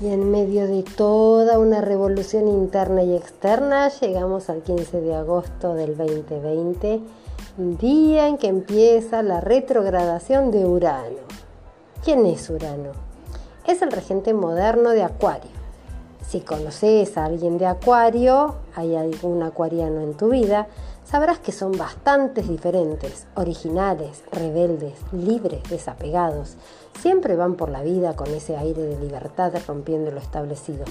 Y en medio de toda una revolución interna y externa, llegamos al 15 de agosto del 2020, día en que empieza la retrogradación de Urano. ¿Quién es Urano? Es el regente moderno de Acuario. Si conoces a alguien de Acuario, hay algún acuariano en tu vida, sabrás que son bastantes diferentes, originales, rebeldes, libres, desapegados. Siempre van por la vida con ese aire de libertad rompiendo lo establecido.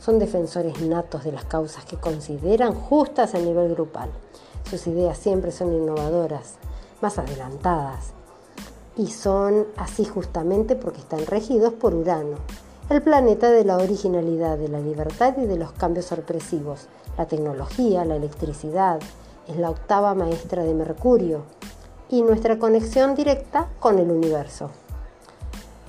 Son defensores natos de las causas que consideran justas a nivel grupal. Sus ideas siempre son innovadoras, más adelantadas. Y son así justamente porque están regidos por Urano, el planeta de la originalidad, de la libertad y de los cambios sorpresivos, la tecnología, la electricidad, es la octava maestra de Mercurio y nuestra conexión directa con el universo.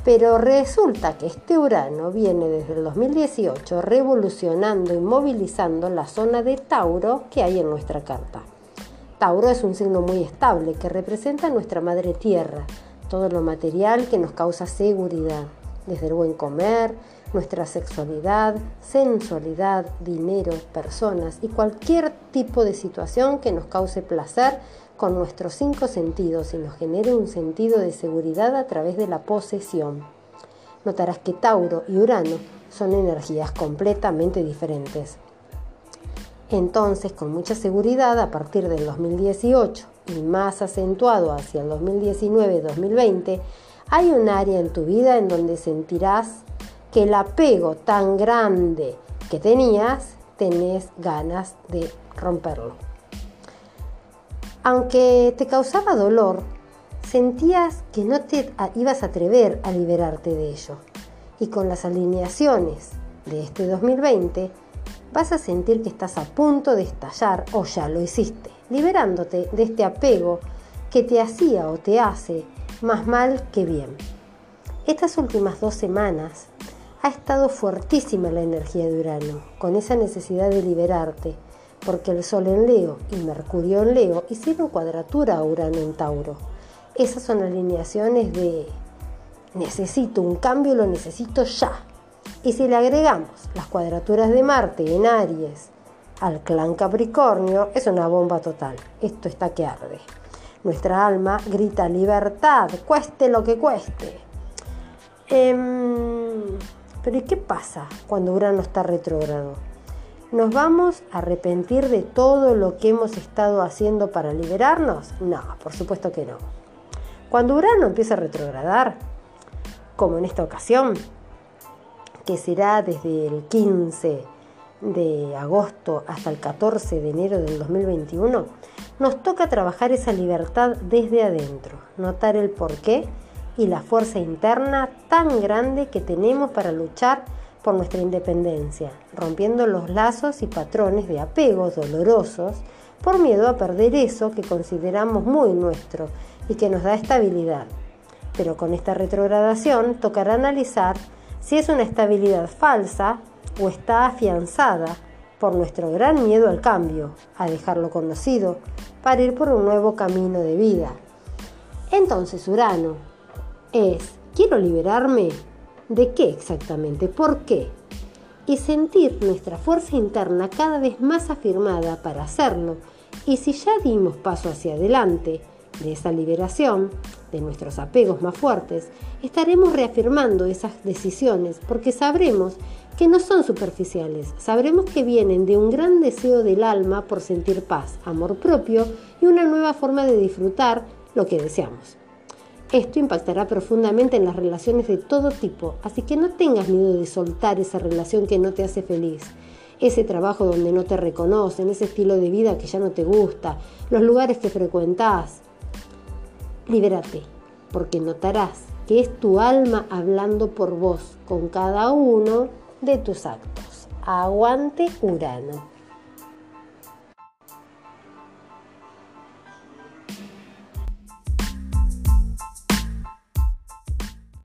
Pero resulta que este Urano viene desde el 2018 revolucionando y movilizando la zona de Tauro que hay en nuestra carta. Tauro es un signo muy estable que representa nuestra madre tierra, todo lo material que nos causa seguridad, desde el buen comer, nuestra sexualidad, sensualidad, dinero, personas y cualquier tipo de situación que nos cause placer con nuestros cinco sentidos y nos genere un sentido de seguridad a través de la posesión. Notarás que Tauro y Urano son energías completamente diferentes. Entonces, con mucha seguridad, a partir del 2018 y más acentuado hacia el 2019-2020, hay un área en tu vida en donde sentirás que el apego tan grande que tenías, tenés ganas de romperlo. Aunque te causaba dolor, sentías que no te ibas a atrever a liberarte de ello. Y con las alineaciones de este 2020, vas a sentir que estás a punto de estallar o ya lo hiciste, liberándote de este apego que te hacía o te hace más mal que bien. Estas últimas dos semanas ha estado fuertísima la energía de Urano, con esa necesidad de liberarte, porque el Sol en Leo y Mercurio en Leo hicieron cuadratura a Urano en Tauro. Esas son alineaciones de necesito un cambio, lo necesito ya. Y si le agregamos las cuadraturas de Marte en Aries al clan Capricornio, es una bomba total. Esto está que arde. Nuestra alma grita libertad, cueste lo que cueste. Em, pero ¿y qué pasa cuando Urano está retrógrado? ¿Nos vamos a arrepentir de todo lo que hemos estado haciendo para liberarnos? No, por supuesto que no. Cuando Urano empieza a retrogradar, como en esta ocasión, que será desde el 15 de agosto hasta el 14 de enero del 2021, nos toca trabajar esa libertad desde adentro, notar el porqué y la fuerza interna tan grande que tenemos para luchar por nuestra independencia, rompiendo los lazos y patrones de apegos dolorosos por miedo a perder eso que consideramos muy nuestro y que nos da estabilidad. Pero con esta retrogradación tocará analizar si es una estabilidad falsa o está afianzada por nuestro gran miedo al cambio, a dejar lo conocido, para ir por un nuevo camino de vida. Entonces Urano es, quiero liberarme de qué exactamente, por qué, y sentir nuestra fuerza interna cada vez más afirmada para hacerlo, y si ya dimos paso hacia adelante de esa liberación, de nuestros apegos más fuertes, estaremos reafirmando esas decisiones porque sabremos que no son superficiales, sabremos que vienen de un gran deseo del alma por sentir paz, amor propio y una nueva forma de disfrutar lo que deseamos. Esto impactará profundamente en las relaciones de todo tipo, así que no tengas miedo de soltar esa relación que no te hace feliz, ese trabajo donde no te reconocen, ese estilo de vida que ya no te gusta, los lugares que frecuentás. Libérate, porque notarás que es tu alma hablando por vos con cada uno de tus actos. Aguante Urano.